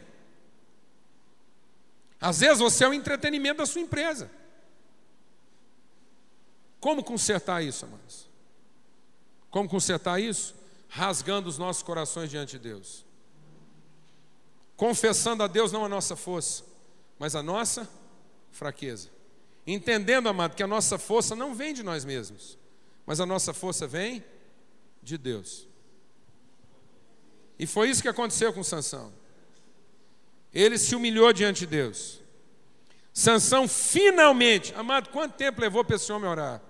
S1: Às vezes você é o entretenimento da sua empresa. Como consertar isso, amados? Como consertar isso? Rasgando os nossos corações diante de Deus. Confessando a Deus não a nossa força, mas a nossa fraqueza. Entendendo, amado, que a nossa força não vem de nós mesmos, mas a nossa força vem de Deus. E foi isso que aconteceu com Sansão. Ele se humilhou diante de Deus. Sansão finalmente, amado, quanto tempo levou para esse homem orar?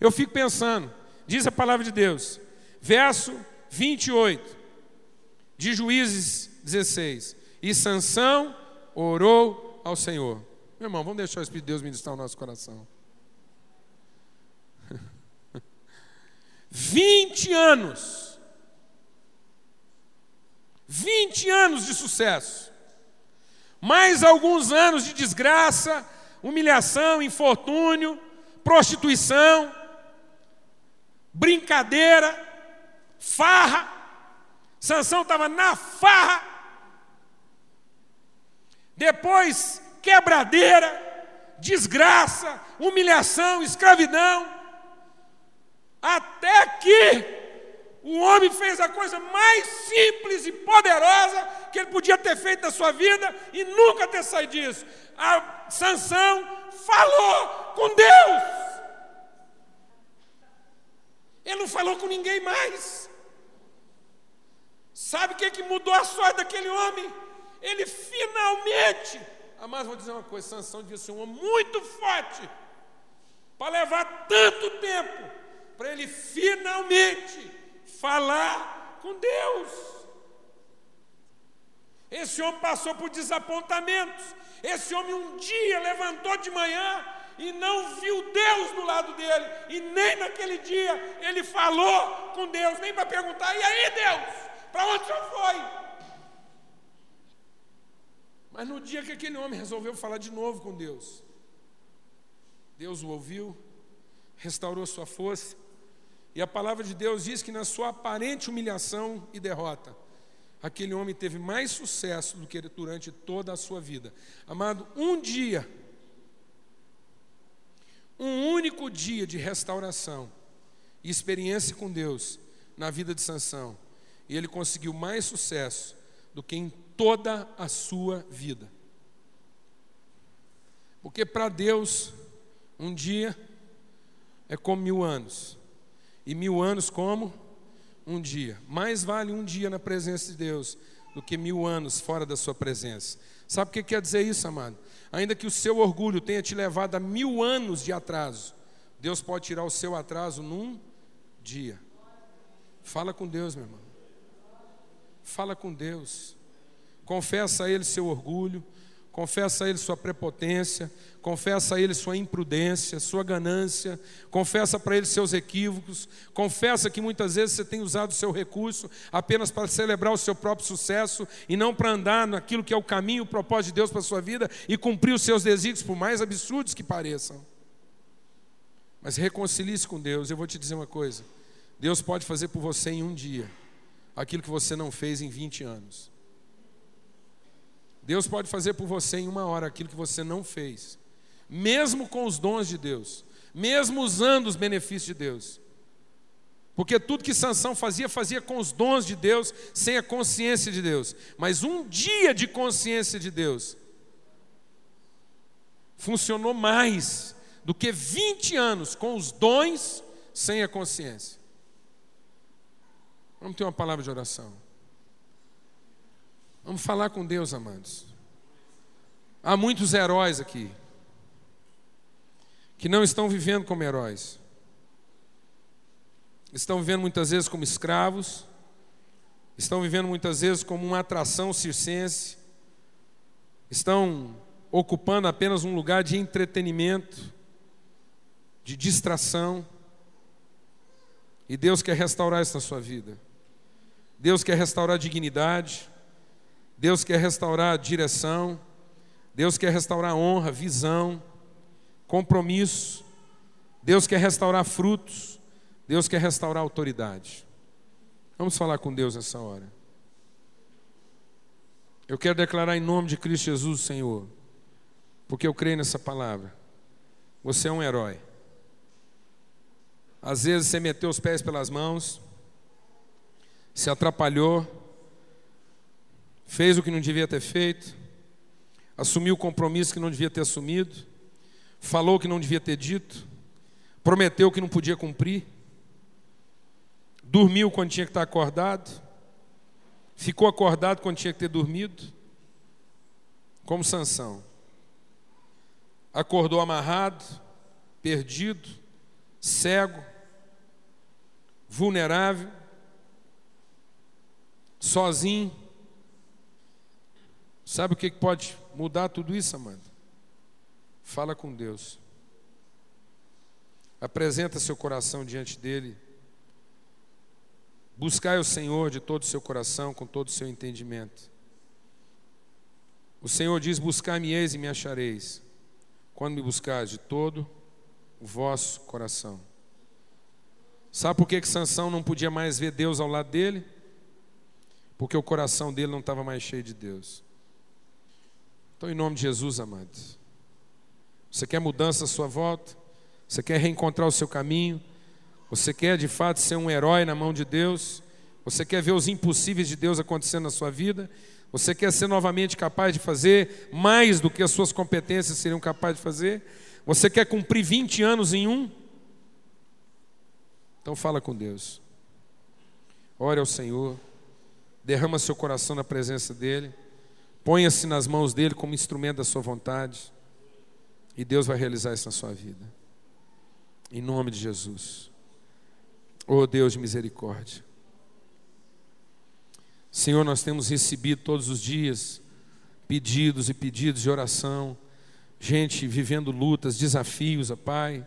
S1: Eu fico pensando, diz a palavra de Deus, verso 28 de Juízes 16. E Sansão orou ao Senhor. Meu irmão, vamos deixar o Espírito de Deus ministrar o nosso coração. 20 anos. 20 anos de sucesso. Mais alguns anos de desgraça, humilhação, infortúnio, prostituição, brincadeira, farra. Sansão estava na farra. Depois, quebradeira, desgraça, humilhação, escravidão. Até que o homem fez a coisa mais simples e poderosa que ele podia ter feito na sua vida e nunca ter saído disso. A Sansão falou com Deus. Ele não falou com ninguém mais. Sabe o que, que mudou a sorte daquele homem? Ele finalmente, mas vou dizer uma coisa, Sansão devia ser um homem muito forte para levar tanto tempo para ele finalmente falar com Deus. Esse homem passou por desapontamentos. Esse homem um dia levantou de manhã e não viu Deus do lado dele. E nem naquele dia ele falou com Deus, nem para perguntar: e aí, Deus, para onde o senhor foi? Mas no dia que aquele homem resolveu falar de novo com Deus, Deus o ouviu, restaurou sua força e a palavra de Deus diz que na sua aparente humilhação e derrota, aquele homem teve mais sucesso do que durante toda a sua vida. Amado, um dia, um único dia de restauração e experiência com Deus na vida de Sansão, e ele conseguiu mais sucesso do que em toda a sua vida. Porque para Deus, um dia é como mil anos, e mil anos como um dia. Mais vale um dia na presença de Deus do que mil anos fora da sua presença. Sabe o que quer dizer isso, amado? Ainda que o seu orgulho tenha te levado a mil anos de atraso, Deus pode tirar o seu atraso num dia. Fala com Deus, meu irmão. Fala com Deus. Confessa a Ele seu orgulho, confessa a Ele sua prepotência, confessa a Ele sua imprudência, sua ganância, confessa para Ele seus equívocos, confessa que muitas vezes você tem usado o seu recurso apenas para celebrar o seu próprio sucesso e não para andar naquilo que é o caminho, o propósito de Deus para a sua vida e cumprir os seus desígnios, por mais absurdos que pareçam. Mas reconcilie-se com Deus, eu vou te dizer uma coisa: Deus pode fazer por você em um dia aquilo que você não fez em 20 anos. Deus pode fazer por você em uma hora aquilo que você não fez, mesmo com os dons de Deus, mesmo usando os benefícios de Deus. Porque tudo que Sansão fazia, fazia com os dons de Deus, sem a consciência de Deus. Mas um dia de consciência de Deus funcionou mais do que 20 anos com os dons sem a consciência. Vamos ter uma palavra de oração. Vamos falar com Deus, amados. Há muitos heróis aqui que não estão vivendo como heróis. Estão vivendo muitas vezes como escravos, estão vivendo muitas vezes como uma atração circense, estão ocupando apenas um lugar de entretenimento, de distração. E Deus quer restaurar isso na sua vida. Deus quer restaurar a dignidade. Deus quer restaurar direção, Deus quer restaurar honra, visão, compromisso, Deus quer restaurar frutos, Deus quer restaurar autoridade. Vamos falar com Deus nessa hora. Eu quero declarar em nome de Cristo Jesus, Senhor, porque eu creio nessa palavra. Você é um herói. Às vezes você meteu os pés pelas mãos, se atrapalhou, fez o que não devia ter feito, assumiu o compromisso que não devia ter assumido, falou o que não devia ter dito, prometeu o que não podia cumprir, dormiu quando tinha que estar acordado, ficou acordado quando tinha que ter dormido, como Sansão. Acordou amarrado, perdido, cego, vulnerável, sozinho, Sabe o que pode mudar tudo isso, amado? Fala com Deus. Apresenta seu coração diante dele. Buscai o Senhor de todo o seu coração, com todo o seu entendimento. O Senhor diz: Buscai-me eis e me achareis, quando me buscares de todo o vosso coração. Sabe por que, que Sansão não podia mais ver Deus ao lado dele? Porque o coração dele não estava mais cheio de Deus. Então, em nome de Jesus, amados, você quer mudança à sua volta? Você quer reencontrar o seu caminho? Você quer de fato ser um herói na mão de Deus? Você quer ver os impossíveis de Deus acontecendo na sua vida? Você quer ser novamente capaz de fazer mais do que as suas competências seriam capazes de fazer? Você quer cumprir 20 anos em um? Então fala com Deus. Ore ao Senhor. Derrama seu coração na presença dEle. Ponha-se nas mãos dele como instrumento da sua vontade. E Deus vai realizar isso na sua vida. Em nome de Jesus. Oh Deus de misericórdia. Senhor, nós temos recebido todos os dias pedidos e pedidos de oração, gente vivendo lutas, desafios, ó Pai,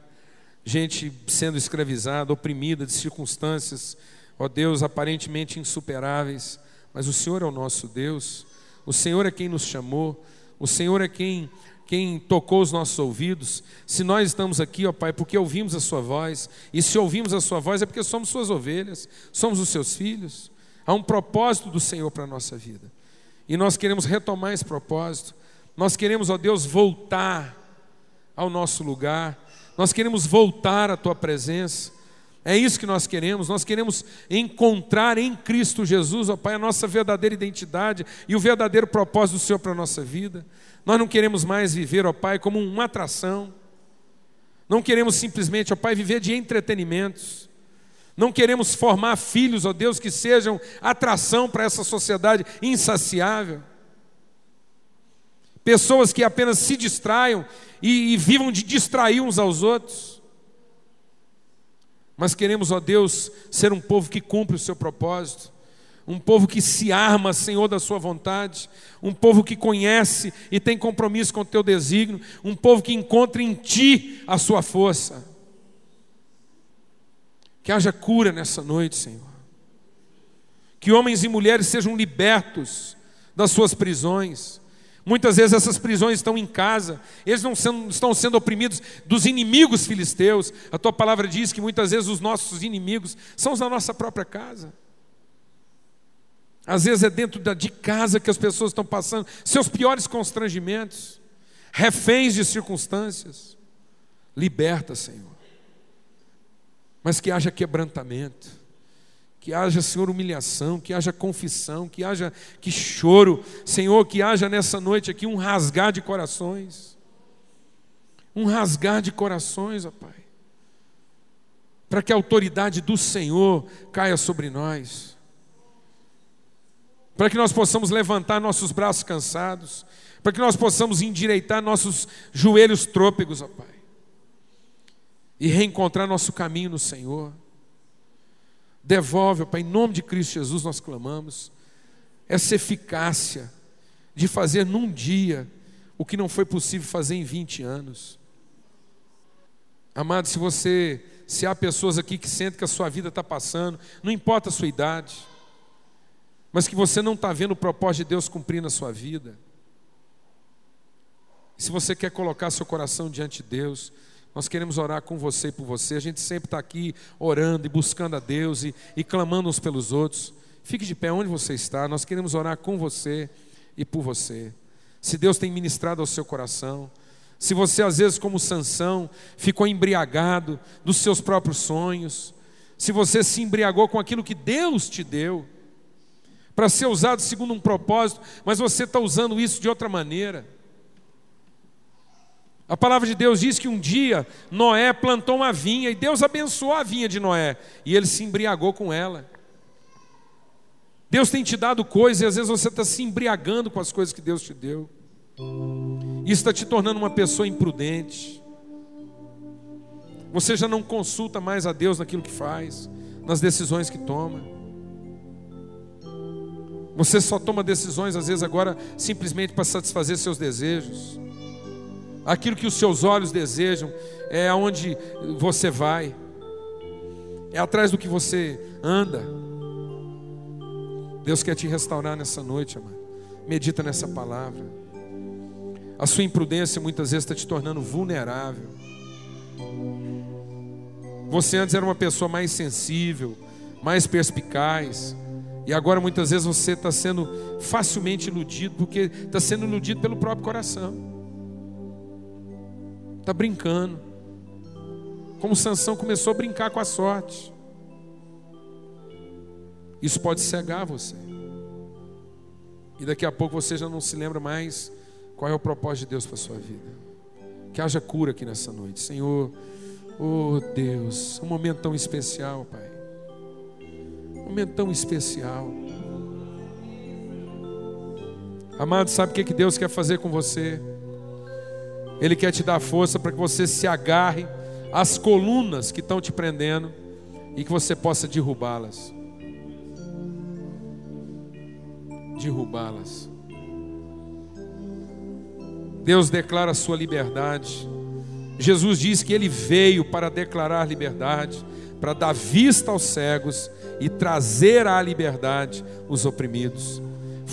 S1: gente sendo escravizada, oprimida de circunstâncias, ó Deus, aparentemente insuperáveis, mas o Senhor é o nosso Deus. O Senhor é quem nos chamou, o Senhor é quem quem tocou os nossos ouvidos. Se nós estamos aqui, ó Pai, porque ouvimos a Sua voz, e se ouvimos a Sua voz é porque somos Suas ovelhas, somos os Seus filhos. Há um propósito do Senhor para a nossa vida. E nós queremos retomar esse propósito. Nós queremos, ó Deus, voltar ao nosso lugar. Nós queremos voltar à tua presença. É isso que nós queremos. Nós queremos encontrar em Cristo Jesus, ó Pai, a nossa verdadeira identidade e o verdadeiro propósito do Senhor para a nossa vida. Nós não queremos mais viver, ó Pai, como uma atração. Não queremos simplesmente, ó Pai, viver de entretenimentos. Não queremos formar filhos, ó Deus, que sejam atração para essa sociedade insaciável. Pessoas que apenas se distraiam e, e vivam de distrair uns aos outros. Mas queremos, ó Deus, ser um povo que cumpre o seu propósito, um povo que se arma, Senhor, da Sua vontade, um povo que conhece e tem compromisso com o Teu desígnio, um povo que encontra em Ti a Sua força. Que haja cura nessa noite, Senhor. Que homens e mulheres sejam libertos das suas prisões. Muitas vezes essas prisões estão em casa, eles não sendo, estão sendo oprimidos dos inimigos filisteus. A tua palavra diz que muitas vezes os nossos inimigos são os da nossa própria casa. Às vezes é dentro de casa que as pessoas estão passando seus piores constrangimentos, reféns de circunstâncias. Liberta, Senhor mas que haja quebrantamento, que haja, Senhor, humilhação, que haja confissão, que haja que choro, Senhor, que haja nessa noite aqui um rasgar de corações, um rasgar de corações, ó Pai, para que a autoridade do Senhor caia sobre nós, para que nós possamos levantar nossos braços cansados, para que nós possamos endireitar nossos joelhos trôpegos, ó Pai. E reencontrar nosso caminho no Senhor. Devolve, Pai, em nome de Cristo Jesus nós clamamos, essa eficácia de fazer num dia o que não foi possível fazer em 20 anos. Amado, se você, se há pessoas aqui que sentem que a sua vida está passando, não importa a sua idade, mas que você não está vendo o propósito de Deus cumprir na sua vida. Se você quer colocar seu coração diante de Deus, nós queremos orar com você e por você. A gente sempre está aqui orando e buscando a Deus e, e clamando uns pelos outros. Fique de pé onde você está. Nós queremos orar com você e por você. Se Deus tem ministrado ao seu coração, se você às vezes como Sansão ficou embriagado dos seus próprios sonhos, se você se embriagou com aquilo que Deus te deu para ser usado segundo um propósito, mas você está usando isso de outra maneira. A palavra de Deus diz que um dia Noé plantou uma vinha e Deus abençoou a vinha de Noé e ele se embriagou com ela. Deus tem te dado coisas e às vezes você está se embriagando com as coisas que Deus te deu. Isso está te tornando uma pessoa imprudente. Você já não consulta mais a Deus naquilo que faz, nas decisões que toma. Você só toma decisões, às vezes, agora simplesmente para satisfazer seus desejos aquilo que os seus olhos desejam, é aonde você vai, é atrás do que você anda. Deus quer te restaurar nessa noite, amado. Medita nessa palavra. A sua imprudência muitas vezes está te tornando vulnerável. Você antes era uma pessoa mais sensível, mais perspicaz, e agora muitas vezes você está sendo facilmente iludido, porque está sendo iludido pelo próprio coração. Está brincando. Como Sansão começou a brincar com a sorte. Isso pode cegar você. E daqui a pouco você já não se lembra mais qual é o propósito de Deus para a sua vida. Que haja cura aqui nessa noite. Senhor, oh Deus, um momento tão especial, Pai. Um momento tão especial. Amado, sabe o que Deus quer fazer com você? Ele quer te dar força para que você se agarre às colunas que estão te prendendo e que você possa derrubá-las. Derrubá-las. Deus declara a sua liberdade. Jesus diz que ele veio para declarar liberdade, para dar vista aos cegos e trazer à liberdade os oprimidos.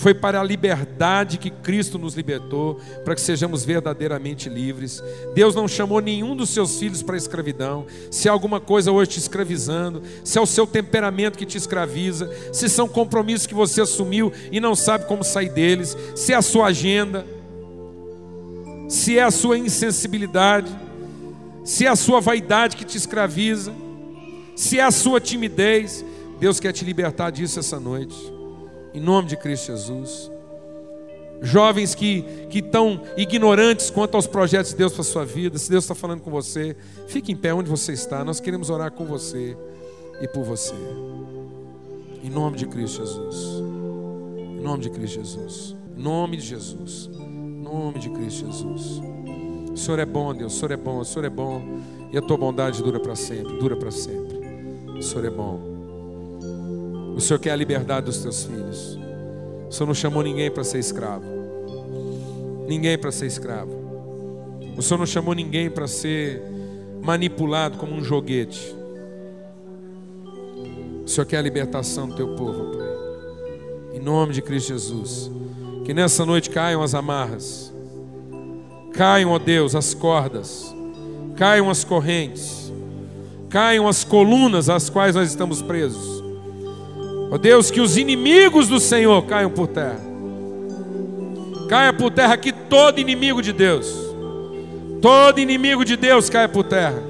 S1: Foi para a liberdade que Cristo nos libertou, para que sejamos verdadeiramente livres. Deus não chamou nenhum dos seus filhos para a escravidão. Se há alguma coisa hoje te escravizando, se é o seu temperamento que te escraviza, se são compromissos que você assumiu e não sabe como sair deles, se é a sua agenda, se é a sua insensibilidade, se é a sua vaidade que te escraviza, se é a sua timidez, Deus quer te libertar disso essa noite, em nome de Cristo Jesus. Jovens que, que estão ignorantes quanto aos projetos de Deus para a sua vida, se Deus está falando com você, fique em pé onde você está, nós queremos orar com você e por você, em nome de Cristo Jesus, em nome de Cristo Jesus, em nome de Jesus, em nome de Cristo Jesus. O Senhor é bom, Deus, o Senhor é bom, o Senhor é bom, e a tua bondade dura para sempre, dura para sempre. O Senhor é bom. O Senhor quer a liberdade dos teus filhos. O Senhor não chamou ninguém para ser escravo. Ninguém para ser escravo. O Senhor não chamou ninguém para ser manipulado como um joguete. O Senhor quer a libertação do teu povo, Pai. Em nome de Cristo Jesus. Que nessa noite caiam as amarras. Caiam, ó Deus, as cordas. Caiam as correntes caiam as colunas às quais nós estamos presos. Ó oh Deus, que os inimigos do Senhor caiam por terra. Caia por terra aqui todo inimigo de Deus. Todo inimigo de Deus caia por terra.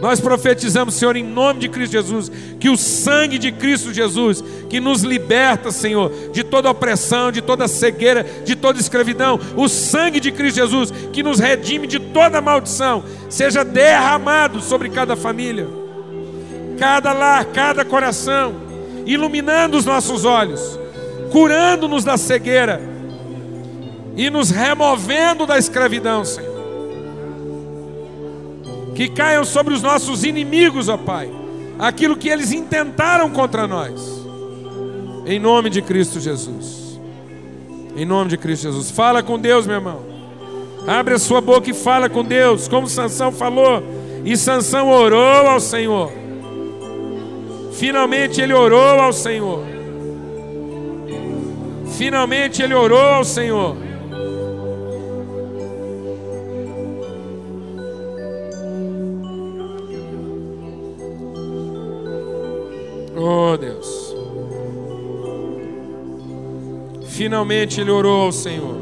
S1: Nós profetizamos, Senhor, em nome de Cristo Jesus, que o sangue de Cristo Jesus, que nos liberta, Senhor, de toda opressão, de toda cegueira, de toda escravidão, o sangue de Cristo Jesus, que nos redime de toda maldição, seja derramado sobre cada família, cada lar, cada coração, iluminando os nossos olhos, curando-nos da cegueira e nos removendo da escravidão, Senhor que caiam sobre os nossos inimigos, ó Pai, aquilo que eles intentaram contra nós, em nome de Cristo Jesus. Em nome de Cristo Jesus. Fala com Deus, meu irmão. Abre a sua boca e fala com Deus, como Sansão falou. E Sansão orou ao Senhor. Finalmente ele orou ao Senhor. Finalmente ele orou ao Senhor. Oh Deus. Finalmente ele orou ao Senhor.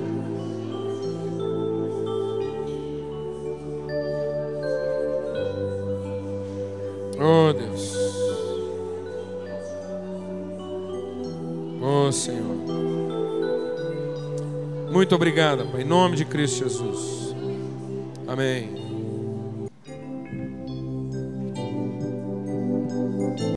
S1: Oh Deus. Oh Senhor. Muito obrigado, Pai, em nome de Cristo Jesus. Amém.